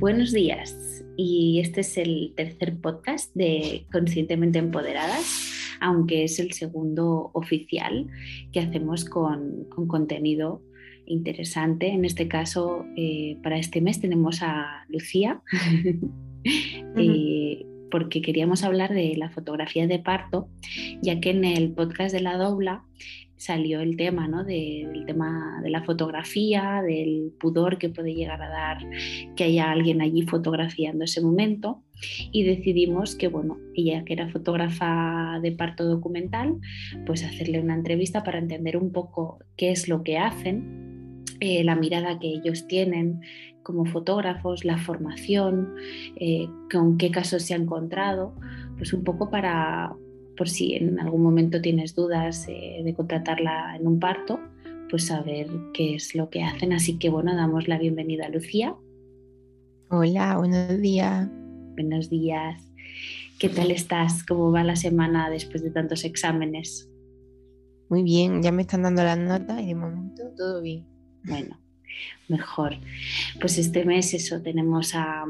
Buenos días y este es el tercer podcast de Conscientemente Empoderadas, aunque es el segundo oficial que hacemos con, contenido interesante. En este caso, eh, para este mes tenemos a Lucía, eh, porque queríamos hablar de la fotografía de parto, ya que en el podcast de la dobla salió el tema, ¿no? del tema de la fotografía, del pudor que puede llegar a dar que haya alguien allí fotografiando ese momento y decidimos que, bueno, ella que era fotógrafa de parto documental, pues hacerle una entrevista para entender un poco qué es lo que hacen, eh, la mirada que ellos tienen como fotógrafos, la formación, eh, con qué casos se ha encontrado, pues un poco para, por si en algún momento tienes dudas eh, de contratarla en un parto, pues saber qué es lo que hacen. Así que bueno, damos la bienvenida a Lucía. Hola, buenos días. Buenos días. ¿Qué tal estás? ¿Cómo va la semana después de tantos exámenes? Muy bien, ya me están dando las notas y de momento todo bien. Bueno, mejor. Pues este mes eso tenemos a,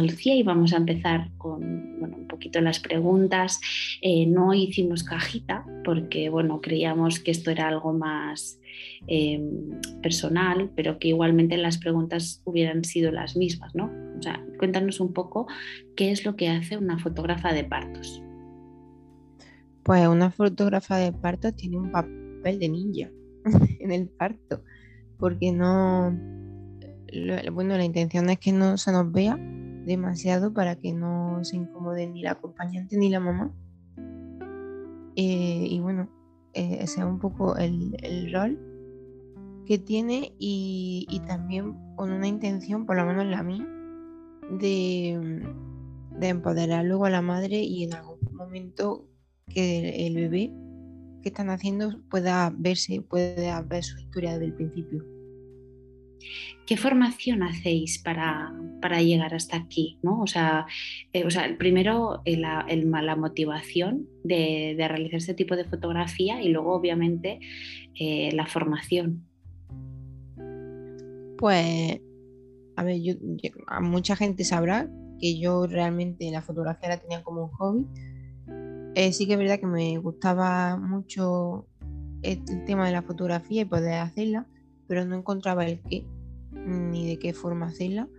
Lucía y vamos a empezar con un poquito las preguntas. Eh, no hicimos cajita porque bueno, creíamos que esto era algo más em, personal, pero que igualmente las preguntas hubieran sido las mismas, ¿no? O sea, cuéntanos un poco qué es lo que hace una fotógrafa de partos. Pues una fotógrafa de partos tiene un papel de ninja en el parto, porque no, bueno, la intención es que no se nos vea demasiado para que no se incomode ni la acompañante ni la mamá. Eh, y bueno, eh, ese es un poco el, rol que tiene y, también con una intención, por lo menos la mía, de, de empoderar luego a la madre y en algún momento que el, bebé que están haciendo pueda verse, pueda ver su historia desde el principio. ¿Qué formación hacéis para, llegar hasta aquí? ¿no? O, sea, eh, o sea, primero eh, la, motivación de, realizar este tipo de fotografía y luego obviamente eh, la formación. Pues, a ver, yo, mucha gente sabrá que yo realmente la fotografía la tenía como un hobby. sí que es verdad que me gustaba mucho el tema de la fotografía y poder hacerla, pero no encontraba el qué ni de qué forma hacerla.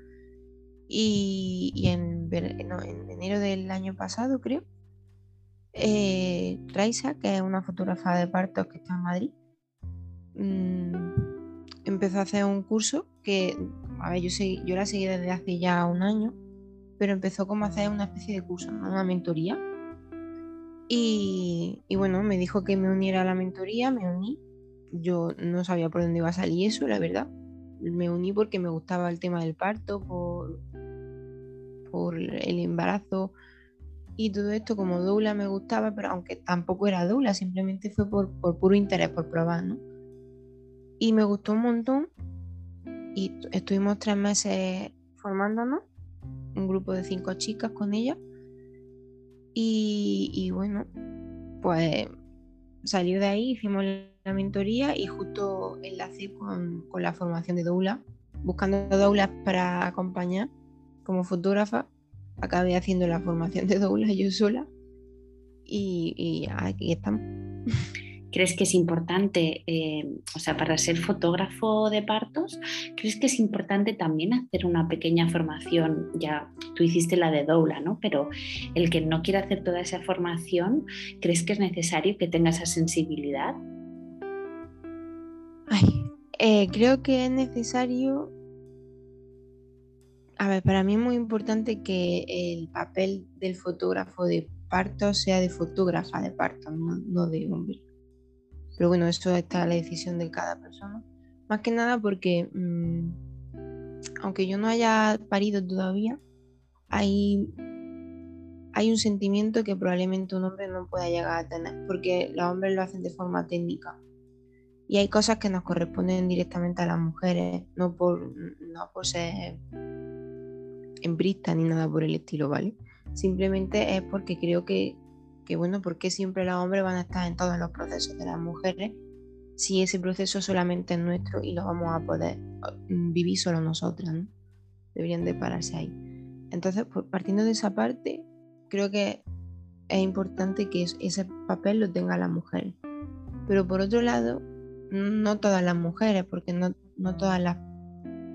Y, en, enero del año pasado, creo, eh, Raisa, que es una fotógrafa de partos que está en Madrid, mm, empezó a hacer un curso que, a ver, yo, yo la seguí desde hace ya un año, pero empezó como a hacer una especie de curso, una mentoría. Y, y, bueno, me dijo que me uniera a la mentoría, me uní. Yo no sabía por dónde iba a salir eso, la verdad me uní porque me gustaba el tema del parto, por, por el embarazo y todo esto como doula me gustaba, pero aunque tampoco era doula, simplemente fue por, puro interés, por probar, ¿no? Y me gustó un montón y estuvimos tres meses formándonos, un grupo de cinco chicas con ella. Y, y bueno, pues salió de ahí, hicimos la mentoría y justo enlacé con, con la formación de doula, buscando doulas para acompañar como fotógrafa. Acabé haciendo la formación de doula yo sola y, y aquí estamos. ¿Crees que es importante, eh, o sea, para ser fotógrafo de partos, crees que es importante también hacer una pequeña formación? Ya tú hiciste la de doula, ¿no? Pero el que no quiera hacer toda esa formación, ¿crees que es necesario que tenga esa sensibilidad? Ay, eh, creo que es necesario. A ver, para mí es muy importante que el papel del fotógrafo de parto sea de fotógrafa de parto, no de hombre. Pero bueno, eso está la decisión de cada persona. Más que nada porque, mm, aunque yo no haya parido todavía, hay un sentimiento que probablemente un hombre no pueda llegar a tener, porque los hombres lo hacen de forma técnica. Y hay cosas que nos corresponden directamente a las mujeres, no por, no por ser embrista ni nada por el estilo, ¿vale? Simplemente es porque creo que que bueno, porque siempre los hombres van a estar en todos los procesos de las mujeres si ese proceso solamente es nuestro y lo vamos a poder mm, vivir solo nosotras, deberían de pararse ahí. Entonces, pues, partiendo de esa parte, creo que es importante que ese papel lo tenga la mujer. Pero por otro lado, no todas las mujeres, porque no, no todas las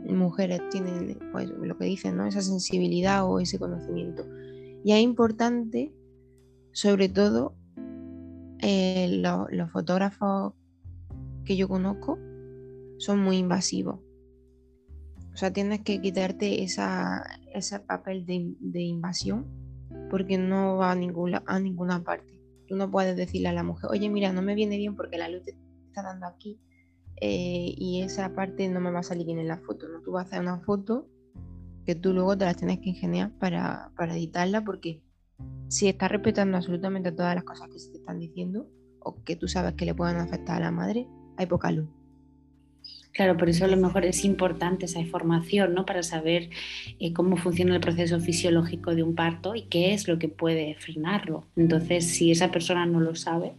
mujeres tienen pues, lo que dicen, ¿no? esa sensibilidad o ese conocimiento. Y es importante, sobre todo, eh, los fotógrafos que yo conozco son muy invasivos. O sea, tienes que quitarte esa, ese papel de, invasión porque no va a ninguna, a ninguna parte. Tú no puedes decirle a la mujer, oye, mira, no me viene bien porque la luz dando aquí eh, y esa parte no me va a salir bien en la foto. ¿no? Tú vas a hacer una foto que tú luego te las tienes que ingeniar para, para editarla porque si estás respetando absolutamente todas las cosas que se te están diciendo o que tú sabes que le puedan afectar a la madre, hay poca luz. Claro, por eso a lo mejor es importante esa información, ¿no? Para saber eh, cómo funciona el proceso fisiológico de un parto y qué es lo que puede frenarlo. Entonces, si esa persona no lo sabe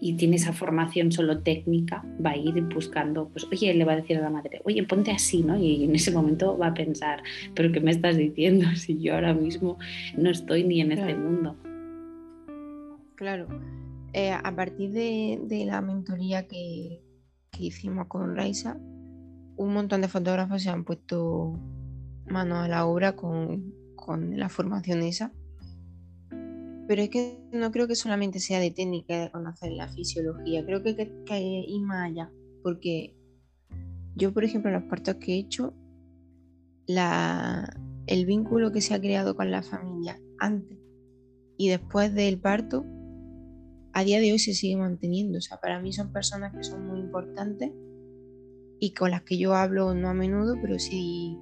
y tiene esa formación solo técnica, va a ir buscando, pues, oye, le va a decir a la madre, oye, ponte así, ¿no? Y en ese momento va a pensar, pero ¿qué me estás diciendo si yo ahora mismo no estoy ni en este mundo? Claro. Eh, a partir de la mentoría que, hicimos con Raisa, un montón de fotógrafos se han puesto mano a la obra con, la formación esa. Pero es que no creo que solamente sea de técnica de conocer la fisiología, creo que hay que, ir más allá, porque yo, por ejemplo, en los partos que he hecho, la, el vínculo que se ha creado con la familia antes y después del parto a día de hoy se sigue manteniendo. O sea, para mí son personas que son muy importantes y con las que yo hablo no a menudo, pero sí,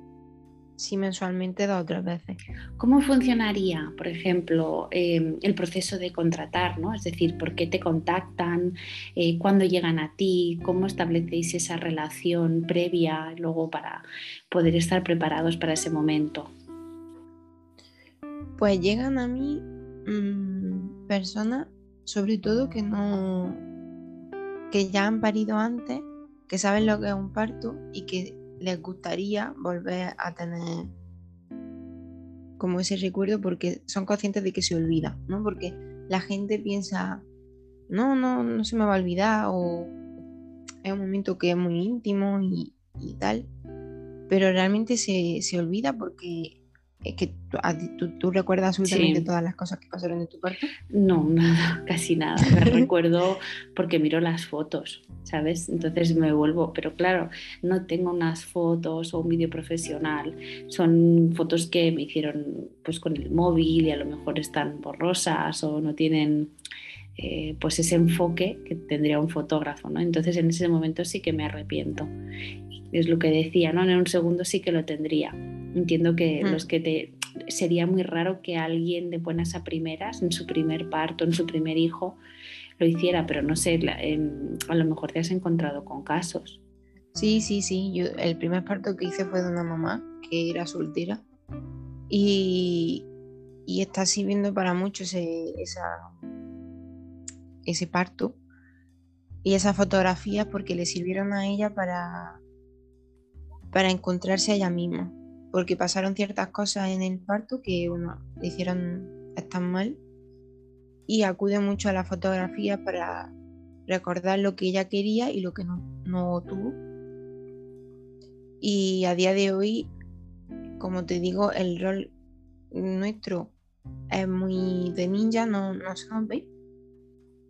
sí mensualmente da otras veces. ¿Cómo funcionaría, por ejemplo, em, el proceso de contratar? ¿no? Es decir, ¿por qué te contactan? Eh, ¿Cuándo llegan a ti? ¿Cómo establecéis esa relación previa luego para poder estar preparados para ese momento? Pues llegan a mí mm, personas sobre todo que no que ya han parido antes, que saben lo que es un parto y que les gustaría volver a tener como ese recuerdo porque son conscientes de que se olvida, ¿no? Porque la gente piensa, no, no, no se me va a olvidar o es un momento que es muy íntimo y, tal, pero realmente se, se olvida porque que tú, recuerdas absolutamente todas las cosas que pasaron en tu parto. No, nada, casi nada. Me recuerdo porque miro las fotos, ¿sabes? Entonces me vuelvo, pero claro, no tengo unas fotos o un vídeo profesional. Son fotos que me hicieron pues con el móvil y a lo mejor están borrosas o no tienen eh, pues ese enfoque que tendría un fotógrafo, ¿no? Entonces en ese momento sí que me arrepiento. Es lo que decía, ¿no? En un segundo sí que lo tendría Entiendo que mm. los que te sería muy raro que alguien de buenas a primeras, en su primer parto, en su primer hijo, lo hiciera, pero no sé, em, a lo mejor te has encontrado con casos. Sí, sí, sí. Yo, el primer parto que hice fue de una mamá que era soltera y, y está sirviendo para mucho ese, ese parto y esas fotografías porque le sirvieron a ella para, para encontrarse a ella misma porque pasaron ciertas cosas en el parto que bueno, le hicieron estar mal y acude mucho a la fotografía para recordar lo que ella quería y lo que no, tuvo. Y a día de hoy, como te digo, el rol nuestro es muy de ninja, no, no se nos ve,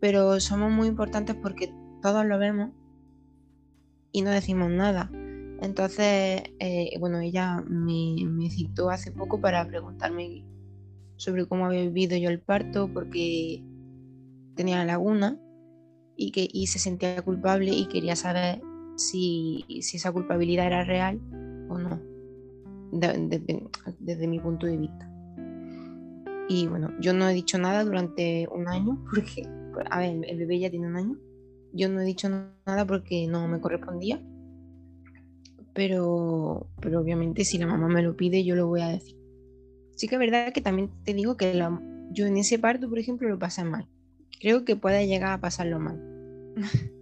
pero somos muy importantes porque todos lo vemos y no decimos nada. Entonces, eh, bueno, ella me, citó hace poco para preguntarme sobre cómo había vivido yo el parto, porque tenía laguna y, que, se sentía culpable y quería saber si, esa culpabilidad era real o no, desde mi punto de vista. Y bueno, yo no he dicho nada durante un año, porque, a ver, el bebé ya tiene un año. Yo no he dicho nada porque no me correspondía pero, pero obviamente si la mamá me lo pide yo lo voy a decir. Sí que es verdad que también te digo que yo en ese parto, por ejemplo, lo pasé mal. Creo que puede llegar a pasarlo mal.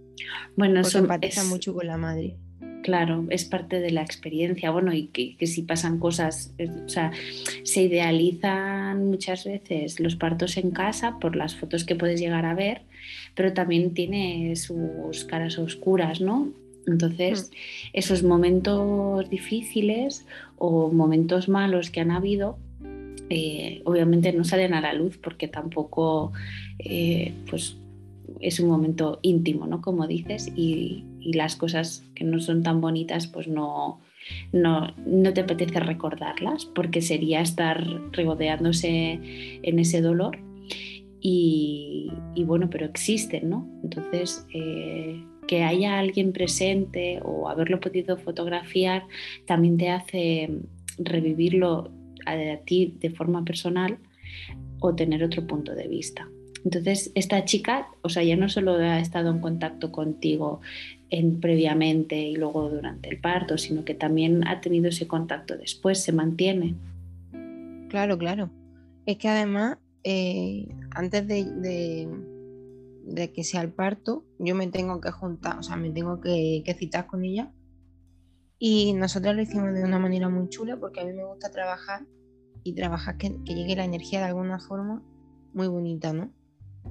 Bueno, eso empatiza mucho con la madre. Claro, es parte de la experiencia, bueno, y que, si pasan cosas, o sea, se idealizan muchas veces los partos en casa por las fotos que puedes llegar a ver, pero también tiene sus caras oscuras, ¿no? Entonces, mm. esos momentos difíciles o momentos malos que han habido, eh, obviamente no salen a la luz porque tampoco, eh, pues, es un momento íntimo, ¿no? Como dices, y, las cosas que no son tan bonitas, pues no, no, te apetece recordarlas porque sería estar regodeándose en ese dolor. Y, bueno, pero existen, ¿no? Entonces, eh, que haya alguien presente o haberlo podido fotografiar también te hace revivirlo a ti de forma personal o tener otro punto de vista. Entonces, esta chica, o sea, ya no solo ha estado en contacto contigo en, previamente y luego durante el parto, sino que también ha tenido ese contacto después, se mantiene. Claro, claro. Es que además, eh, antes de, de, que sea el parto, yo me tengo que juntar, o sea, me tengo que, citar con ella. Y nosotros lo hicimos de una manera muy chula porque a mí me gusta trabajar y trabajar que, que llegue la energía de alguna forma muy bonita, ¿no?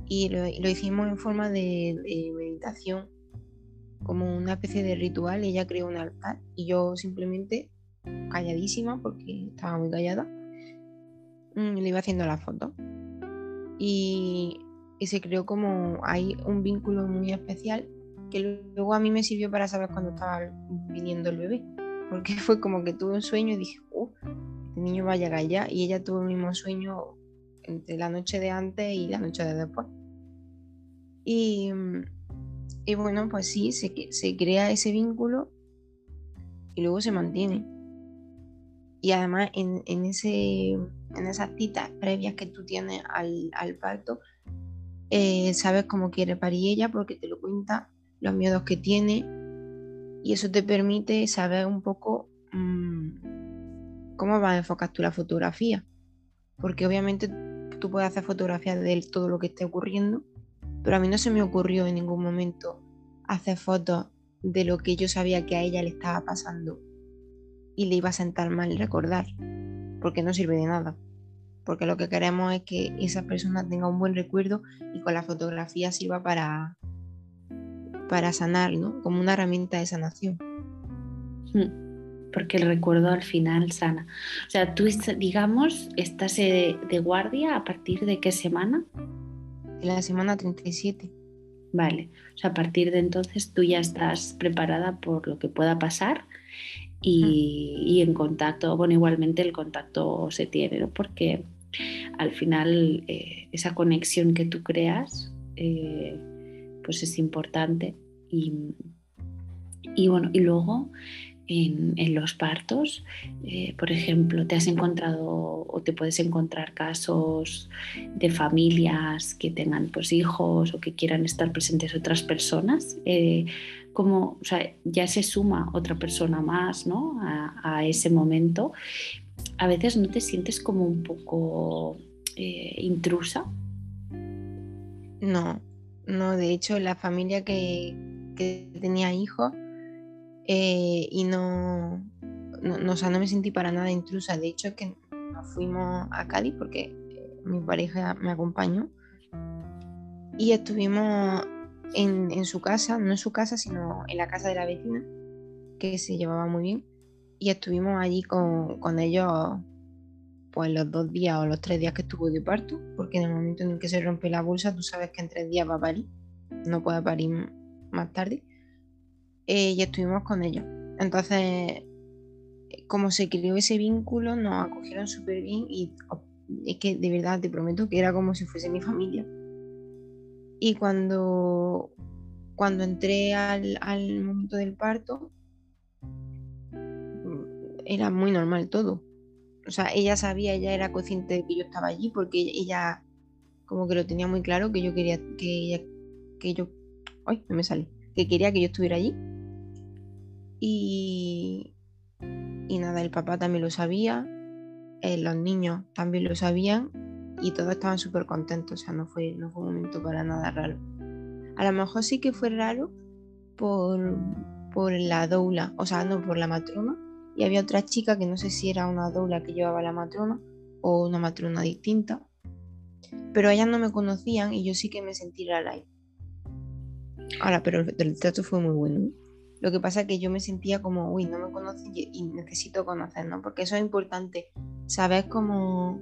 y lo, hicimos en forma de, meditación, como una especie de ritual. Ella creó un altar y yo simplemente, calladísima, porque estaba muy callada, mm, le iba haciendo la foto. Y, y se creó como hay un vínculo muy especial que luego a mí me sirvió para saber cuándo estaba viniendo el bebé. Porque fue como que tuve un sueño y dije, uh, este niño va a llegar ya. Y ella tuvo el mismo sueño entre la noche de antes y la noche de después. Y, y bueno, pues sí, se, se crea ese vínculo y luego se mantiene. Y además en, en, ese, en esas citas previas que tú tienes al, al parto, eh, sabes cómo quiere parir ella porque te lo cuenta, los miedos que tiene y eso te permite saber un poco mmm, cómo vas a enfocar tú la fotografía. Porque obviamente tú puedes hacer fotografías de todo lo que esté ocurriendo, pero a mí no se me ocurrió en ningún momento hacer fotos de lo que yo sabía que a ella le estaba pasando y le iba a sentar mal recordar, porque no sirve de nada. Porque lo que queremos es que esa persona tenga un buen recuerdo y con la fotografía sirva para, para sanar, ¿no? Como una herramienta de sanación. Hmm porque el recuerdo al final sana. O sea, tú, digamos, estás de, guardia a partir de qué semana? De la semana 37. Vale, o sea, a partir de entonces tú ya estás preparada por lo que pueda pasar y, en contacto, bueno, igualmente el contacto se tiene, ¿no? Porque al final eh, esa conexión que tú creas, eh, pues es importante y, bueno, y luego en, los partos. Eh, por ejemplo, te has encontrado o te puedes encontrar casos de familias que tengan pues, hijos o que quieran estar presentes otras personas. Como ya se suma otra persona más ¿no? a, ese momento, a veces no te sientes como un poco eh, intrusa. No, no, de hecho la familia que, que tenía hijos eh, y no, no, no, me sentí para nada intrusa. De hecho, que nos fuimos a Cádiz porque eh, mi pareja me acompañó y estuvimos en, su casa, no en su casa, sino en la casa de la vecina, que se llevaba muy bien. Y estuvimos allí con, con ellos pues los dos días o los tres días que estuvo de parto, porque en el momento en el que se rompe la bolsa, tú sabes que en tres días va a parir, no puede parir más tarde. Eh, y estuvimos con ellos. Entonces, como se creó ese vínculo, nos acogieron súper bien y oh, es que de verdad te prometo que era como si fuese mi familia. Y cuando, cuando entré al, al momento del parto, era muy normal todo. O sea, ella sabía, ella era consciente de que yo estaba allí porque ella como que lo tenía muy claro que yo quería que ella, que yo, ay, no me sale, que quería que yo estuviera allí. Y, y nada, el papá también lo sabía, eh, los niños también lo sabían y todos estaban súper contentos, o sea, no fue, no fue un momento para nada raro. A lo mejor sí que fue raro por, por la doula, o sea, no por la matrona, y había otra chica que no sé si era una doula que llevaba la matrona o una matrona distinta, pero ellas no me conocían y yo sí que me sentí la live. Ahora, pero el, trato fue muy bueno. Lo que pasa es que yo me sentía como, uy, no me conocen y, necesito conocer, ¿no? Porque eso es importante, saber cómo,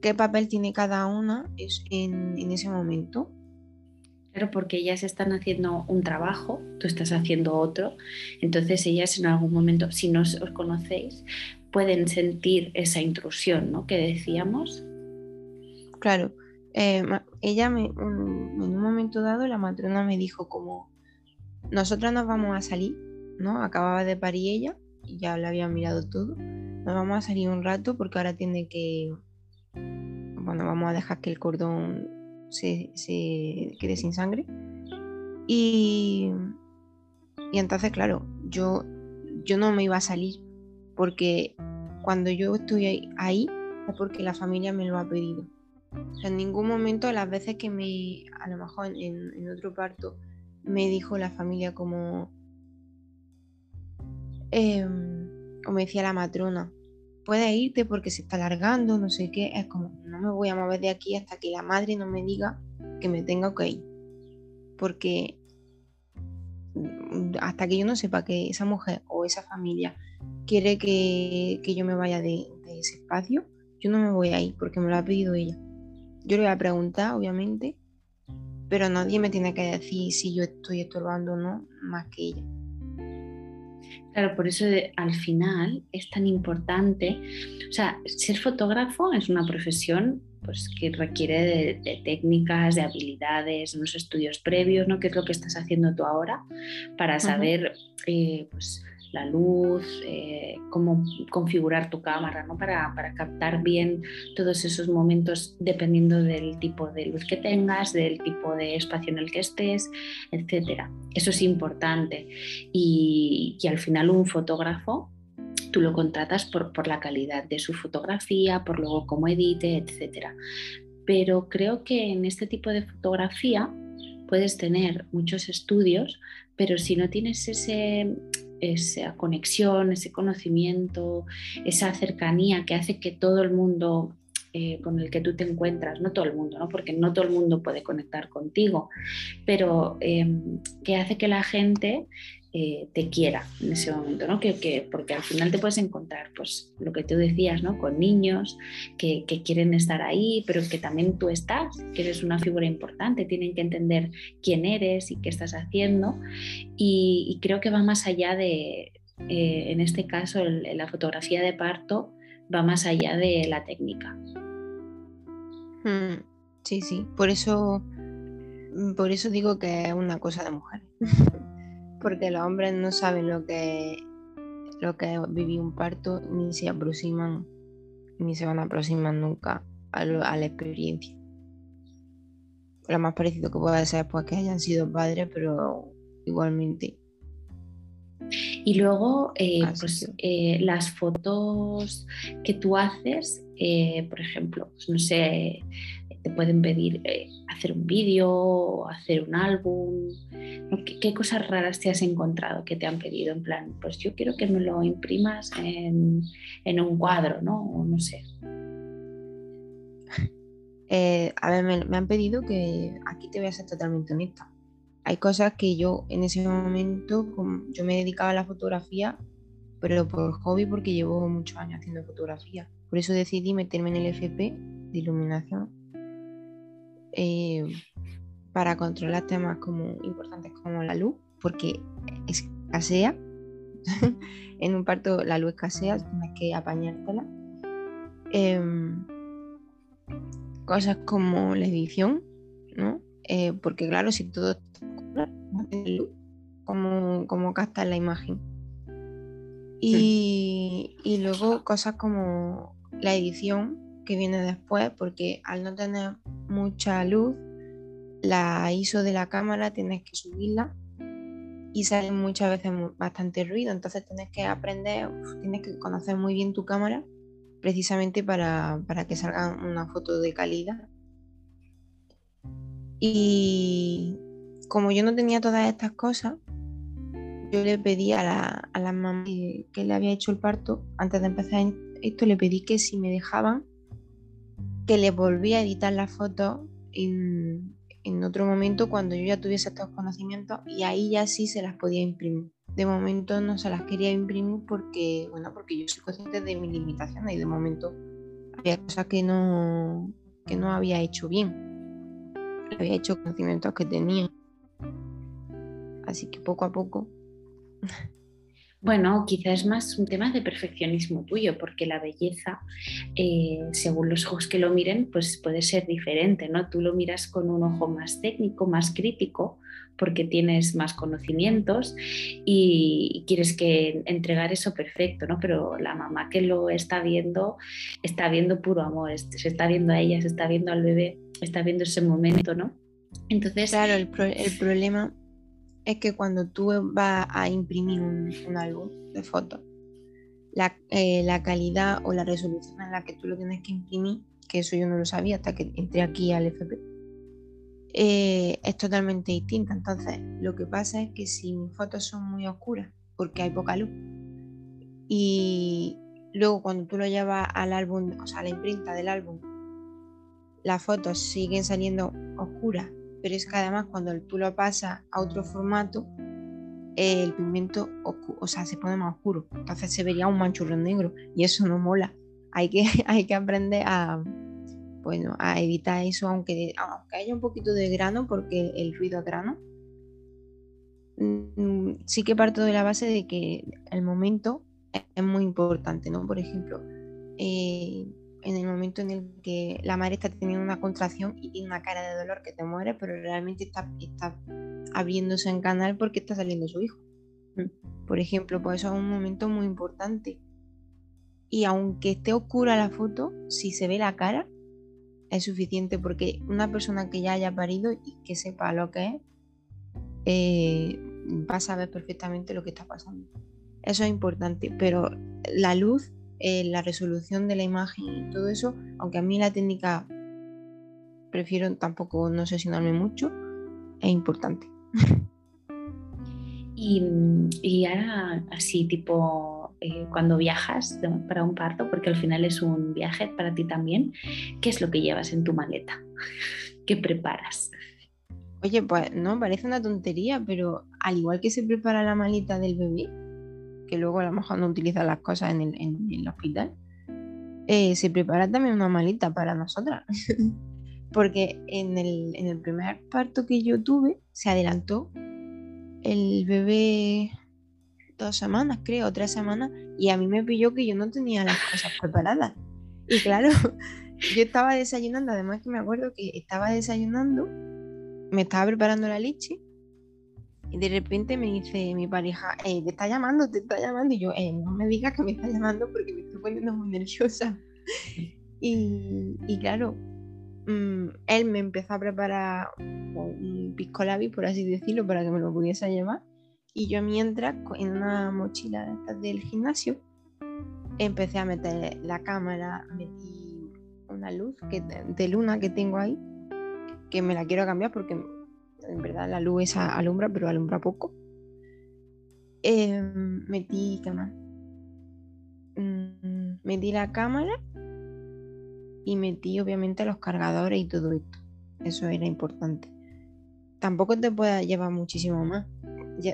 qué papel tiene cada una en, en ese momento. Claro, porque ellas están haciendo un trabajo, tú estás haciendo otro, entonces ellas en algún momento, si no os conocéis, pueden sentir esa intrusión, ¿no? Que decíamos. Claro, eh, ella me, en un momento dado la matrona me dijo como, nosotras nos vamos a salir, ¿no? Acababa de parir ella y ya la había mirado todo. Nos vamos a salir un rato porque ahora tiene que, bueno, vamos a dejar que el cordón se, quede sin sangre. Y, y entonces, claro, yo, yo no me iba a salir porque cuando yo estoy ahí es porque la familia me lo ha pedido en ningún momento, las veces que me, a lo mejor en, otro parto, me dijo la familia como, em, como decía la matrona, puedes irte porque se está alargando, no sé qué, es como, no me voy a mover de aquí hasta que la madre no me diga que me tenga que ir. Porque mm, hasta que yo no sepa que esa mujer o esa familia quiere que, yo me vaya de, de, ese espacio, yo no me voy a ir porque me lo ha pedido ella. Yo le voy a preguntar, obviamente, pero nadie me tiene que decir si yo estoy estorbando o no, más que ella. Claro, por eso al final es tan importante, o sea, ser fotógrafo es una profesión pues, que requiere de, técnicas, de habilidades, unos estudios previos, ¿no? ¿Qué es lo que estás haciendo tú ahora para saber, eh, pues, la luz, eh, cómo configurar tu cámara ¿no? para, captar bien todos esos momentos dependiendo del tipo de luz que tengas, del tipo de espacio en el que estés, etc. Eso es importante. Y, al final un fotógrafo tú lo contratas por, por, la calidad de su fotografía, por luego cómo edite, etc. Pero creo que en este tipo de fotografía puedes tener muchos estudios, pero si no tienes ese, esa conexión, ese conocimiento, esa cercanía que hace que todo el mundo eh, con el que tú te encuentras, no todo el mundo, ¿no? porque no todo el mundo puede conectar contigo, pero em, que hace que la gente eh, te quiera en ese momento, ¿no? Que, porque al final te puedes encontrar, pues lo que tú decías, ¿no? Con niños que, quieren estar ahí, pero que también tú estás, que eres una figura importante, tienen que entender quién eres y qué estás haciendo. Y, creo que va más allá de, eh, en este caso, la fotografía de parto va más allá de la técnica. Hmm, sí, sí, por eso, por eso digo que es una cosa de mujer. porque los hombres no saben lo que lo que vivir un parto ni se aproximan ni se van a aproximar nunca a, la experiencia. Lo más parecido que puede ser pues que hayan sido padres pero igualmente. Y luego eh, pues, eh, las fotos que tú haces eh, por ejemplo pues, no sé te pueden pedir hacer un vídeo hacer un álbum ¿Qué, cosas raras te has encontrado que te han pedido? En plan, pues yo quiero que me lo imprimas en, un cuadro, ¿no? O no sé. Eh, a ver, me, han pedido que aquí te voy a ser totalmente honesta. Hay cosas que yo en ese momento, yo me dedicaba a la fotografía, pero por hobby porque llevo muchos años haciendo fotografía. Por eso decidí meterme en el FP de iluminación. Eh, para controlar temas como importantes como la luz, porque escasea. en un parto la luz escasea, tienes que apañártela. Em, cosas como la edición, ¿no? Eh, porque claro, si todo está luz, ¿cómo, cómo captas la imagen? Y, y luego cosas como la edición que viene después, porque al no tener mucha luz, la ISO de la cámara tienes que subirla y sale muchas veces bastante ruido, entonces tienes que aprender, tienes que conocer muy bien tu cámara precisamente para, que salga una foto de calidad. Y como yo no tenía todas estas cosas, yo le pedí a la, a la mamá que, le había hecho el parto, antes de empezar esto, le pedí que si me dejaban, que le volvía a editar la foto en, en otro momento cuando yo ya tuviese estos conocimientos y ahí ya sí se las podía imprimir. De momento no se las quería imprimir porque, bueno, porque yo soy consciente de mis limitaciones y de momento había cosas que no, que no había hecho bien. Había hecho conocimientos que tenía. Así que poco a poco bueno, quizás es más un tema de perfeccionismo tuyo, porque la belleza, eh, según los ojos que lo miren, pues puede ser diferente, ¿no? Tú lo miras con un ojo más técnico, más crítico, porque tienes más conocimientos y quieres que entregar eso perfecto, ¿no? Pero la mamá que lo está viendo, está viendo puro amor, se está viendo a ella, se está viendo al bebé, está viendo ese momento, ¿no? Entonces... Claro, el, el problema es que cuando tú vas a imprimir un, álbum de fotos, eh, la, calidad o la resolución en la que tú lo tienes que imprimir, que eso yo no lo sabía hasta que entré aquí al FP, eh, es totalmente distinta. Entonces, lo que pasa es que si mis fotos son muy oscuras, porque hay poca luz, y luego cuando tú lo llevas al álbum, o sea, a la imprinta del álbum, las fotos siguen saliendo oscuras pero es que además cuando tú lo pasas a otro formato, el pigmento o sea, se pone más oscuro, entonces se vería un manchurrón negro y eso no mola. Hay que, hay que aprender a, bueno, a evitar eso, aunque, aunque haya un poquito de grano, porque el ruido a grano. Mm, sí que parto de la base de que el momento es muy importante, ¿no? Por ejemplo, eh, en el momento en el que la madre está teniendo una contracción y tiene una cara de dolor que te muere, pero realmente está, está abriéndose en canal porque está saliendo su hijo. Mm. Por ejemplo, pues eso es un momento muy importante. Y aunque esté oscura la foto, si se ve la cara, es suficiente porque una persona que ya haya parido y que sepa lo que es, eh, va a saber perfectamente lo que está pasando. Eso es importante, pero la luz eh, la resolución de la imagen y todo eso, aunque a mí la técnica prefiero tampoco no sesionarme mucho, es importante. Y, ahora así tipo eh, cuando viajas para un parto, porque al final es un viaje para ti también, ¿qué es lo que llevas en tu maleta? ¿Qué preparas? Oye, pues no, parece una tontería, pero al igual que se prepara la maleta del bebé, que luego a lo mejor no utilizan las cosas en el, hospital, eh, se prepara también una malita para nosotras. Porque en el, primer parto que yo tuve, se adelantó el bebé dos semanas, creo, tres semanas, y a mí me pilló que yo no tenía las cosas preparadas. Y claro, yo estaba desayunando, además que me acuerdo que estaba desayunando, me estaba preparando la leche y de repente me dice mi pareja, eh, te está llamando, te está llamando. Y yo, eh, no me digas que me está llamando porque me estoy poniendo muy nerviosa. Y, y claro, mm, él me empezó a preparar un pisco labi, por así decirlo, para que me lo pudiese llevar. Y yo mientras, en una mochila del gimnasio, empecé a meter la cámara, metí una luz que, de luna que tengo ahí, que me la quiero cambiar porque en verdad la luz esa alumbra, pero alumbra poco. Em, metí, cámara mm, metí la cámara y metí obviamente los cargadores y todo esto. Eso era importante. Tampoco te puedes llevar muchísimo más.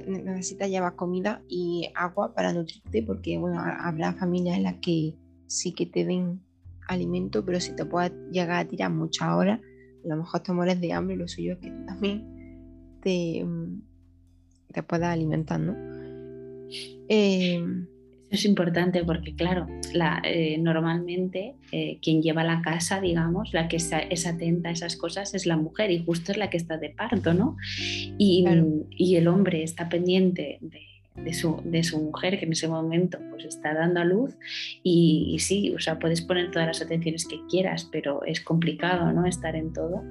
necesitas llevar comida y agua para nutrirte porque bueno, habrá familias en las que sí que te den alimento, pero si te puedes llegar a tirar muchas horas, a lo mejor te mueres de hambre, lo suyo es que también te, mm, te pueda alimentar, ¿no? Em, Eso es importante porque, claro, la, eh, normalmente eh, quien lleva la casa, digamos, la que es, atenta a esas cosas es la mujer y justo es la que está de parto, ¿no? Y, y el hombre está pendiente de, su, de, su, mujer que en ese momento pues está dando a luz y, sí, o sea, puedes poner todas las atenciones que quieras, pero es complicado, ¿no? Estar en todo.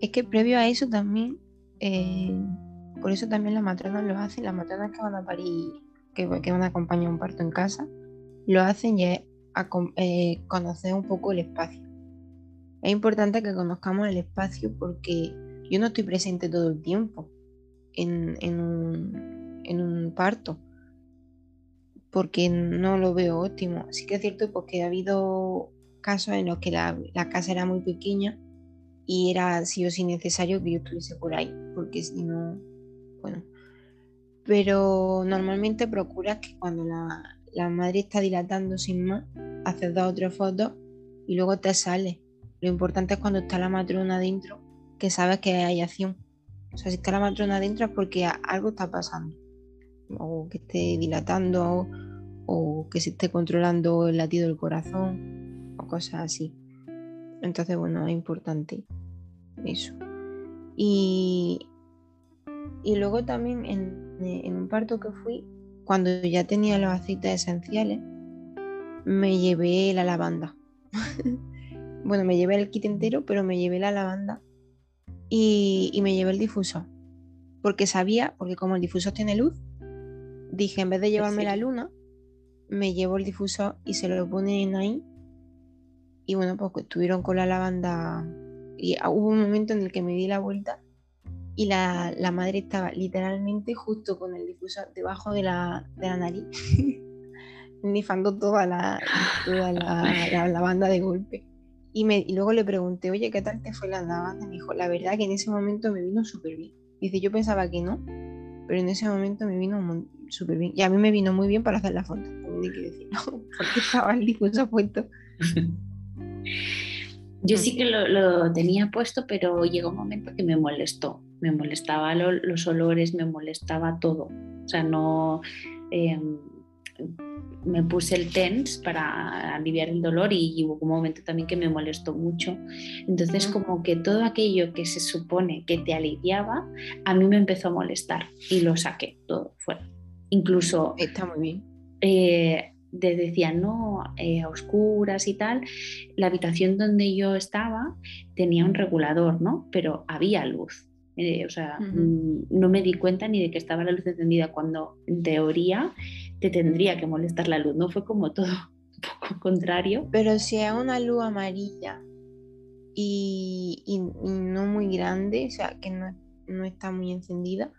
Es que previo a eso también eh, por eso también las matronas lo hacen, las matronas que van a parir, que, van a acompañar un parto en casa, lo hacen y es eh, conocer un poco el espacio. Es importante que conozcamos el espacio porque yo no estoy presente todo el tiempo en, un, en un parto, porque no lo veo óptimo. Sí que es cierto porque ha habido casos en los que la, casa era muy pequeña y era sí o sí necesario que yo estuviese por ahí, porque si no, bueno. Pero normalmente procuras que cuando la, la madre está dilatando sin más, haces dos o tres fotos y luego te sale. Lo importante es cuando está la matrona dentro, que sabes que hay acción. O sea, si está la matrona dentro es porque algo está pasando. O que esté dilatando, o, que se esté controlando el latido del corazón, o cosas así. Entonces, bueno, es importante eso. Y, y luego también en, en un parto que fui, cuando ya tenía los aceites esenciales, me llevé la lavanda. bueno, me llevé el kit entero, pero me llevé la lavanda y, me llevé el difusor. Porque sabía, porque como el difusor tiene luz, dije, en vez de llevarme la luna, me llevo el difusor y se lo ponen ahí. Y bueno, pues estuvieron con la lavanda. Y hubo un momento en el que me di la vuelta y la, madre estaba literalmente justo con el difusor debajo de la, de la nariz, nifando toda la, toda la, lavanda de golpe. Y, me, y luego le pregunté, oye, ¿qué tal te fue la lavanda? Me dijo, la verdad que en ese momento me vino súper bien. Dice, yo pensaba que no, pero en ese momento me vino súper bien. Y a mí me vino muy bien para hacer la foto, también hay que decir, ¿no? Porque estaba el difusor puesto. Yo sí que lo, tenía puesto, pero llegó un momento que me molestó. Me molestaba los olores, me molestaba todo. O sea, no... Em, me puse el TENS para aliviar el dolor y hubo un momento también que me molestó mucho. Entonces como que todo aquello que se supone que te aliviaba, a mí me empezó a molestar y lo saqué todo fuera. Incluso... Está muy bien. Eh, decían, no, eh, a oscuras y tal, la habitación donde yo estaba tenía un regulador, ¿no? Pero había luz. Eh, o sea, no me di cuenta ni de que estaba la luz encendida cuando en teoría te tendría que molestar la luz, ¿no? Fue como todo un poco contrario. Pero si es una luz amarilla y, no muy grande, o sea, que no, no, está muy encendida,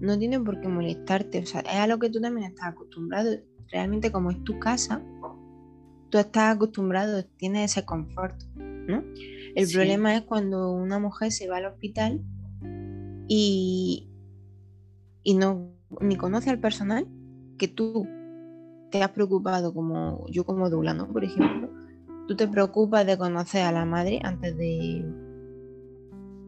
no tiene por qué molestarte. O sea, es a lo que tú también estás acostumbrado. Realmente como es tu casa, tú estás acostumbrado, tienes ese confort, ¿no? El problema es cuando una mujer se va al hospital y, y no ni conoce al personal que tú te has preocupado, como yo como Dula, ¿no? Por ejemplo, tú te preocupas de conocer a la madre antes de,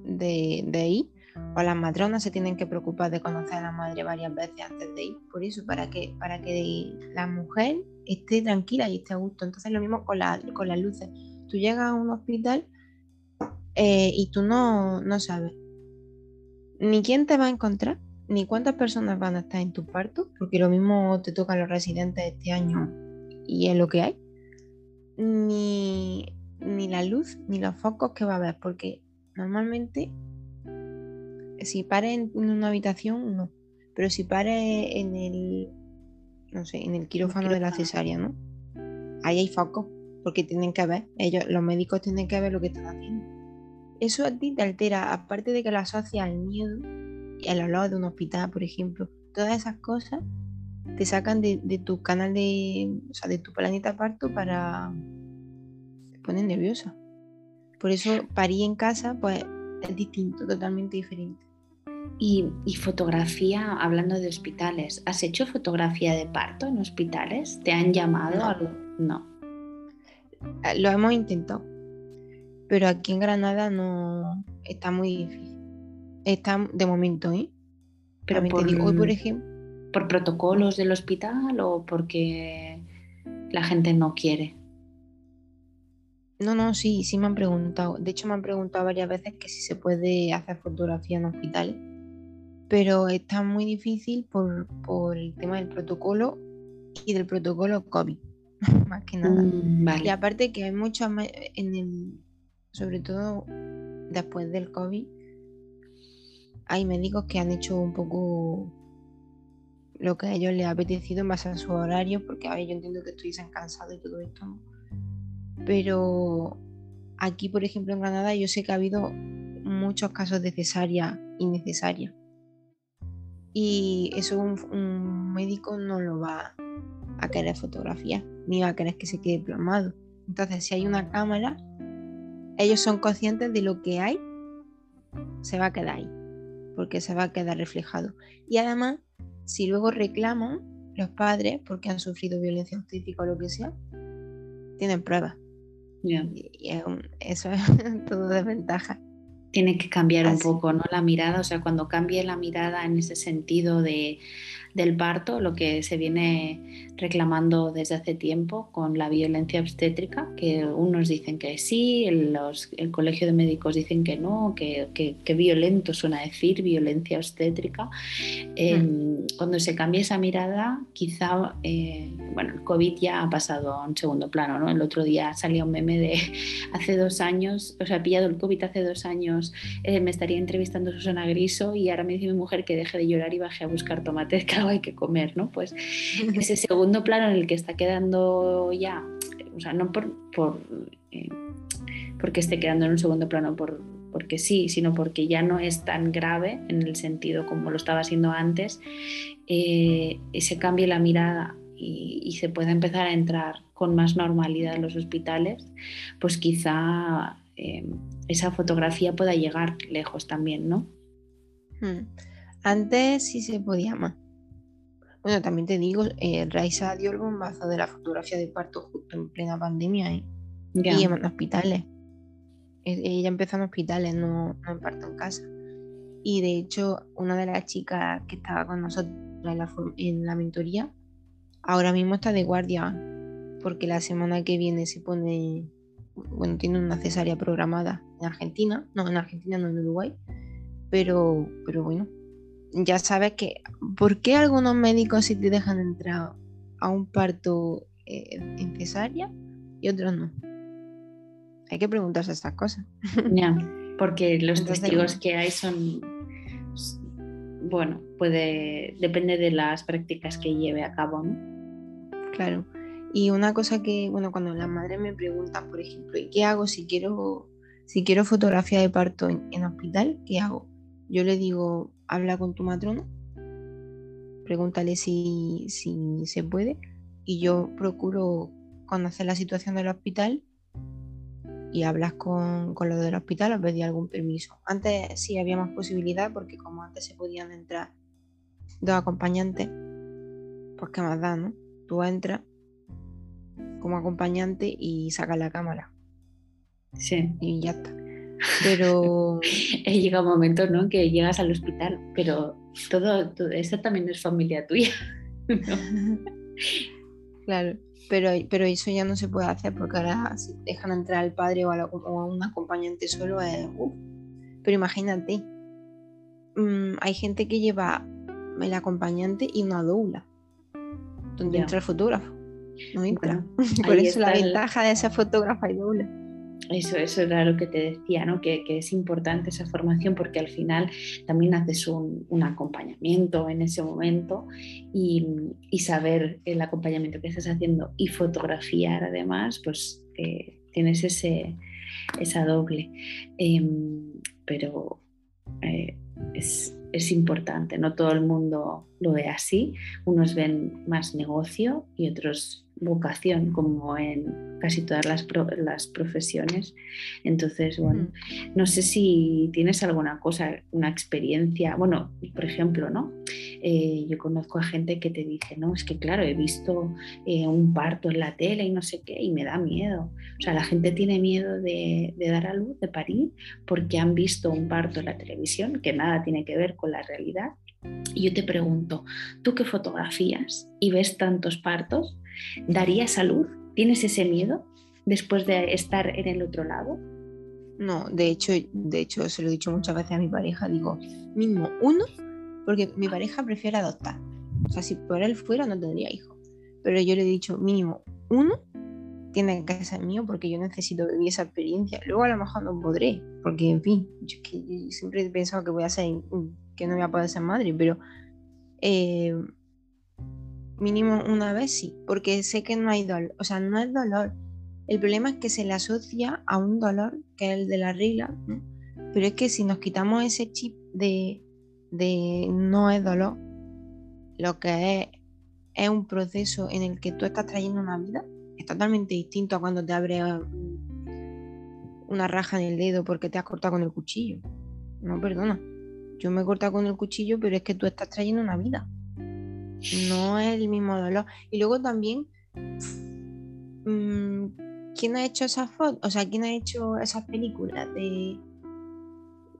de, ir, o las matronas se tienen que preocupar de conocer a la madre varias veces antes de ir, por eso, para que, para que la mujer esté tranquila y esté a gusto. Entonces lo mismo con, con las luces. Tú llegas a un hospital eh, y tú no, no sabes ni quién te va a encontrar, ni cuántas personas van a estar en tu parto, porque lo mismo te tocan los residentes este año y es lo que hay, ni, la luz, ni los focos que va a haber, porque normalmente si pares en una habitación, no, pero si pares en el, no sé, en el quirófano de la cesárea, ¿no? Ahí hay focos, porque tienen que ver, ellos, los médicos tienen que ver lo que están haciendo. Eso a ti te altera, aparte de que lo asocias al miedo, al olor de un hospital, por ejemplo, todas esas cosas te sacan de, tu canal de, o sea, de tu planeta parto para... te ponen nerviosa. Por eso parí en casa, pues es distinto, totalmente diferente. Y, fotografía, hablando de hospitales, ¿has hecho fotografía de parto en hospitales? ¿Te han llamado? No. No. Eh, lo hemos intentado, pero aquí en Granada no está muy difícil. Está de momento, ¿eh? Pero por, hoy, por ejemplo. ¿Por protocolos del hospital o porque la gente no quiere? No, no, sí, sí me han preguntado. De hecho, me han preguntado varias veces que si se puede hacer fotografía en hospitales. Pero está muy difícil por, el tema del protocolo y del protocolo COVID, más que nada. Mm, y aparte que hay muchas en el, sobre todo después del COVID, hay médicos que han hecho un poco lo que a ellos les ha apetecido en base a su horario, porque a ver, yo entiendo que estuviesen cansados y todo esto, pero aquí, por ejemplo, en Granada, yo sé que ha habido muchos casos de cesárea innecesaria. Y eso un, médico no lo va a querer fotografiar, ni va a querer que se quede plasmado. Entonces, si hay una cámara, ellos son conscientes de lo que hay, se va a quedar ahí, porque se va a quedar reflejado. Y además, si luego reclaman los padres, porque han sufrido violencia obstétrica o lo que sea, tienen pruebas. Y, eso es todo de ventaja tiene que cambiar un poco ¿no? la mirada, o sea, cuando cambie la mirada en ese sentido de, del parto, lo que se viene reclamando desde hace tiempo con la violencia obstétrica, que unos dicen que sí, el, el colegio de médicos dicen que no, que, que, violento suena decir, violencia obstétrica. Em, mm. Cuando se cambie esa mirada, quizá, eh, bueno, el COVID ya ha pasado a un segundo plano, ¿no? El otro día salía un meme de hace dos años, o sea, pillado el COVID hace dos años, eh, me estaría entrevistando Susana Griso y ahora me dice mi mujer que deje de llorar y baje a buscar tomates hay que comer, ¿no? Pues ese segundo plano en el que está quedando ya, o sea, no por, por eh, porque esté quedando en un segundo plano por, porque sí, sino porque ya no es tan grave en el sentido como lo estaba siendo antes, eh, se cambie la mirada y, se pueda empezar a entrar con más normalidad en los hospitales, pues quizá eh, esa fotografía pueda llegar lejos también, ¿no? Hmm. Antes sí se podía más. Bueno, también te digo, eh, Raisa dio el bombazo de la fotografía de parto justo en plena pandemia ¿eh? y en hospitales. Ella empezó en hospitales, no, en parto en casa. Y de hecho, una de las chicas que estaba con nosotros en la, mentoría, ahora mismo está de guardia, porque la semana que viene se pone, bueno, tiene una cesárea programada en Argentina, no, en Argentina, no en Uruguay, pero, pero bueno, ya sabes que, ¿por qué algunos médicos sí te dejan entrar a un parto eh, en cesárea y otros no? Hay que preguntarse estas cosas. Ya, porque los testigos que hay son, bueno, puede, depende de las prácticas que lleve a cabo, ¿no? Claro. Y una cosa que, bueno, cuando las madres me preguntan, por ejemplo, ¿y qué hago si quiero, si quiero fotografía de parto en hospital? ¿Qué hago? Yo le digo, habla con tu matrona, pregúntale si, si se puede y yo procuro conocer la situación del hospital y hablas con, con los del hospital o pedir algún permiso. Antes sí había más posibilidad porque como antes se podían entrar dos acompañantes, pues qué más da, ¿no? Tú entras como acompañante y sacas la cámara. Sí. Y ya está. Pero llega un momento ¿no? que llegas al hospital, pero todo, todo eso también es familia tuya. Claro, pero, pero eso ya no se puede hacer porque ahora si dejan entrar al padre o a, un acompañante solo es... Pero imagínate, mm, hay gente que lleva el acompañante y una doula, donde entra el fotógrafo. No entra. Por eso la ventaja de esa fotógrafa y doula. Eso, eso era lo que te decía, ¿no? que, es importante esa formación porque al final también haces un, acompañamiento en ese momento y, saber el acompañamiento que estás haciendo y fotografiar además, pues eh, tienes ese, esa doble. Em, pero eh, es, es importante, no todo el mundo lo ve así, unos ven más negocio y otros vocación como en casi todas las, las profesiones. Entonces, bueno, no sé si tienes alguna cosa, una experiencia, bueno, por ejemplo, ¿no? Eh, yo conozco a gente que te dice, no, es que claro, he visto eh, un parto en la tele y no sé qué, y me da miedo. O sea, la gente tiene miedo de, de dar a luz, de parir, porque han visto un parto en la televisión que nada tiene que ver con la realidad. Yo te pregunto, ¿tú qué fotografías y ves tantos partos? ¿Daría salud? ¿Tienes ese miedo después de estar en el otro lado? No, de hecho, de hecho, se lo he dicho muchas veces a mi pareja, digo, mínimo uno, porque mi pareja prefiere adoptar. O sea, si por él fuera no tendría hijos. Pero yo le he dicho, mínimo uno tiene que ser mío porque yo necesito vivir esa experiencia. Luego a lo mejor no podré, porque en fin, yo, siempre he pensado que voy a ser, que no voy a poder ser madre, pero eh, mínimo una vez sí, porque sé que no hay dolor, o sea, no es dolor. El problema es que se le asocia a un dolor, que es el de la regla, ¿no? pero es que si nos quitamos ese chip de, de no es dolor, lo que es, es un proceso en el que tú estás trayendo una vida, es totalmente distinto a cuando te abre una raja en el dedo porque te has cortado con el cuchillo. No, perdona. Yo me he cortado con el cuchillo, pero es que tú estás trayendo una vida. No es el mismo dolor. Y luego también, mm, ¿quién ha hecho esas fotos? O sea, ¿quién ha hecho esas películas de,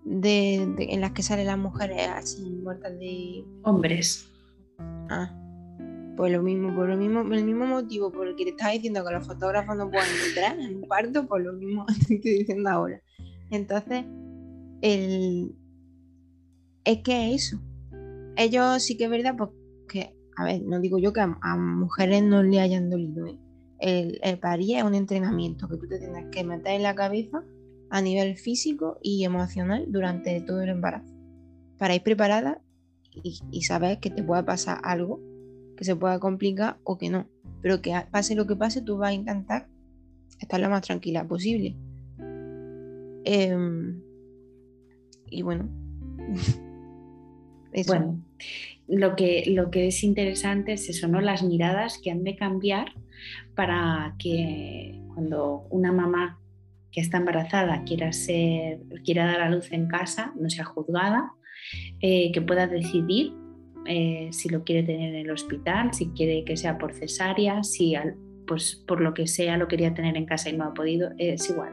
de, en las que salen las mujeres así muertas de hombres? Ah, pues lo mismo, por lo mismo, el mismo motivo por el que te estaba diciendo que los fotógrafos no pueden entrar en un parto, por lo mismo te estoy diciendo ahora. Entonces, el es que eso. Ellos sí que es verdad, porque, a ver, no digo yo que a, mujeres no le hayan dolido. El, el parir es un entrenamiento que tú te tienes que meter en la cabeza a nivel físico y emocional durante todo el embarazo. Para ir preparada y, y saber que te puede pasar algo que se pueda complicar o que no. Pero que pase lo que pase, tú vas a intentar estar lo más tranquila posible. Em, y bueno. Bueno, lo que, lo que es interesante es eso, ¿no? Las miradas que han de cambiar para que cuando una mamá que está embarazada quiera, ser, quiera dar a luz en casa, no sea juzgada, eh, que pueda decidir eh, si lo quiere tener en el hospital, si quiere que sea por cesárea, si pues por lo que sea lo quería tener en casa y no ha podido, es igual.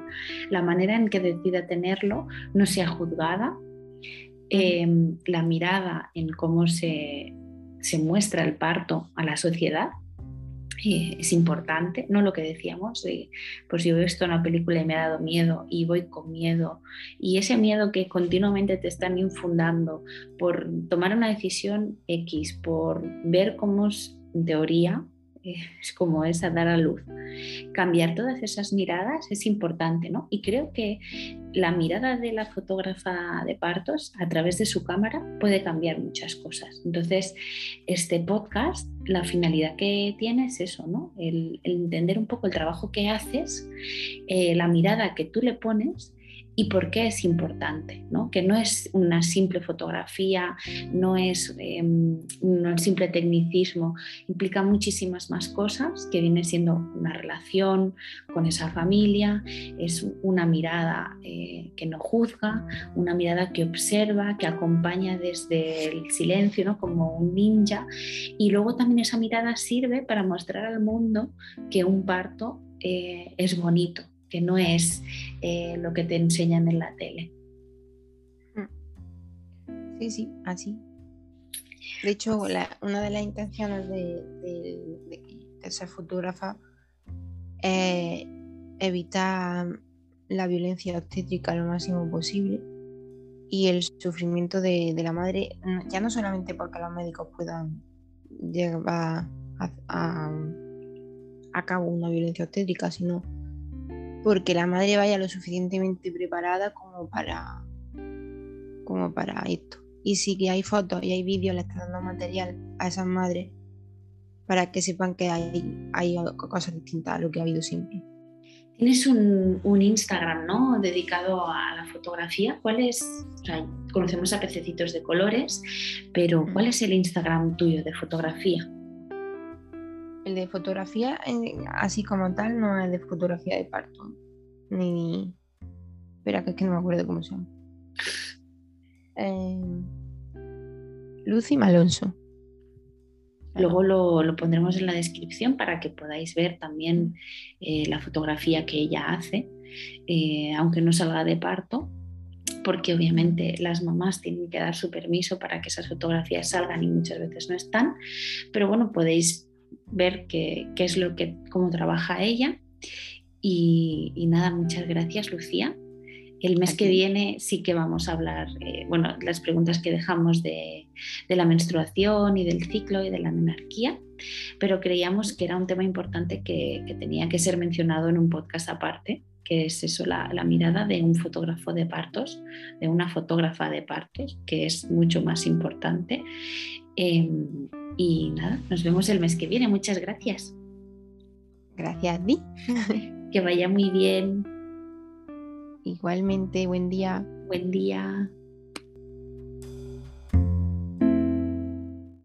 La manera en que decida tenerlo no sea juzgada, Em, la mirada en cómo se, muestra el parto a la sociedad eh, es importante, no lo que decíamos, de, pues yo veo esto en una película y me ha dado miedo y voy con miedo, y ese miedo que continuamente te están infundando por tomar una decisión X, por ver cómo es teoría es como es a dar a luz. Cambiar todas esas miradas es importante, ¿no? Y creo que la mirada de la fotógrafa de partos a través de su cámara puede cambiar muchas cosas. Entonces, este podcast, la finalidad que tiene es eso, ¿no? El, entender un poco el trabajo que haces, eh, la mirada que tú le pones y por qué es importante, ¿no? que no es una simple fotografía, no es em, un simple tecnicismo, implica muchísimas más cosas que viene siendo una relación con esa familia, es una mirada eh, que no juzga, una mirada que observa, que acompaña desde el silencio, ¿no? como un ninja, y luego también esa mirada sirve para mostrar al mundo que un parto eh, es bonito, que no es eh, lo que te enseñan en la tele. Mm. Sí, sí, así. De hecho, una de las intenciones de, ser fotógrafa es evitar la violencia obstétrica lo máximo posible y el sufrimiento de, la madre, ya no solamente porque los médicos puedan llevar a, a cabo una violencia obstétrica, sino porque la madre vaya lo suficientemente preparada como para, como para esto. Y sí que hay fotos y hay vídeos, le están dando material a esas madres para que sepan que hay, hay cosas distintas a lo que ha habido siempre. Tienes un, un, Instagram, ¿no? Dedicado a la fotografía. ¿Cuál es? O sea, conocemos a pececitos de colores, pero ¿cuál es el Instagram tuyo de fotografía? El de fotografía, así como tal, no es de fotografía de parto. Ni. Espera, que es que no me acuerdo cómo se llama. Eh... Lucy Malonso. Luego lo, pondremos en la descripción para que podáis ver también eh, la fotografía que ella hace, eh, aunque no salga de parto, porque obviamente las mamás tienen que dar su permiso para que esas fotografías salgan y muchas veces no están. Pero bueno, podéis ver qué, es lo que, cómo trabaja ella. Y, nada, muchas gracias, Lucía. El mes que viene sí que vamos a hablar, eh, bueno, las preguntas que dejamos de, la menstruación y del ciclo y de la menarquía, pero creíamos que era un tema importante que, tenía que ser mencionado en un podcast aparte, que es eso, la, mirada de un fotógrafo de partos, de una fotógrafa de partos, que es mucho más importante. Em, y nada, nos vemos el mes que viene. Muchas gracias. Gracias a ti. que vaya muy bien. Igualmente, buen día. Buen día.